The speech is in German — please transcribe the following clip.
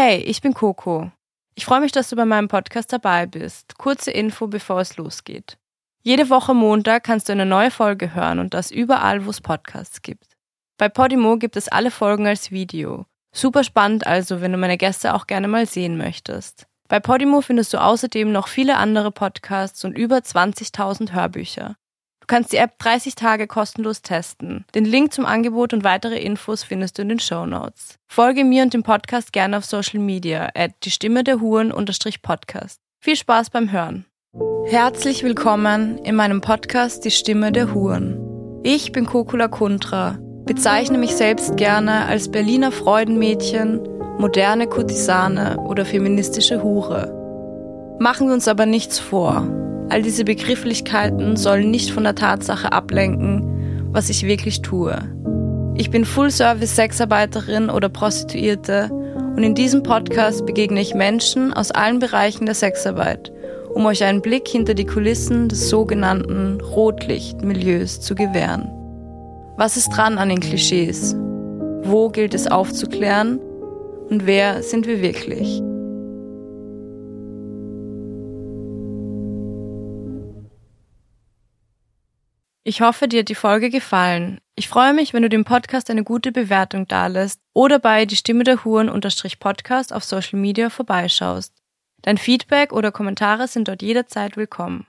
Hey, ich bin Coco. Ich freue mich, dass du bei meinem Podcast dabei bist. Kurze Info, bevor es losgeht. Jede Woche Montag kannst du eine neue Folge hören und das überall, wo es Podcasts gibt. Bei Podimo gibt es alle Folgen als Video. Super spannend also, wenn du meine Gäste auch gerne mal sehen möchtest. Bei Podimo findest du außerdem noch viele andere Podcasts und über 20.000 Hörbücher kannst die App 30 Tage kostenlos testen. Den Link zum Angebot und weitere Infos findest du in den Show Notes. Folge mir und dem Podcast gerne auf Social Media at die Stimme der Huren Podcast. Viel Spaß beim Hören. Herzlich willkommen in meinem Podcast Die Stimme der Huren. Ich bin Kokula Kuntra, bezeichne mich selbst gerne als Berliner Freudenmädchen, moderne Kurtisane oder feministische Hure. Machen wir uns aber nichts vor. All diese Begrifflichkeiten sollen nicht von der Tatsache ablenken, was ich wirklich tue. Ich bin Full-Service-Sexarbeiterin oder Prostituierte und in diesem Podcast begegne ich Menschen aus allen Bereichen der Sexarbeit, um euch einen Blick hinter die Kulissen des sogenannten Rotlicht-Milieus zu gewähren. Was ist dran an den Klischees? Wo gilt es aufzuklären? Und wer sind wir wirklich? Ich hoffe, dir hat die Folge gefallen. Ich freue mich, wenn du dem Podcast eine gute Bewertung dalässt oder bei die Stimme der Huren unterstrich Podcast auf Social Media vorbeischaust. Dein Feedback oder Kommentare sind dort jederzeit willkommen.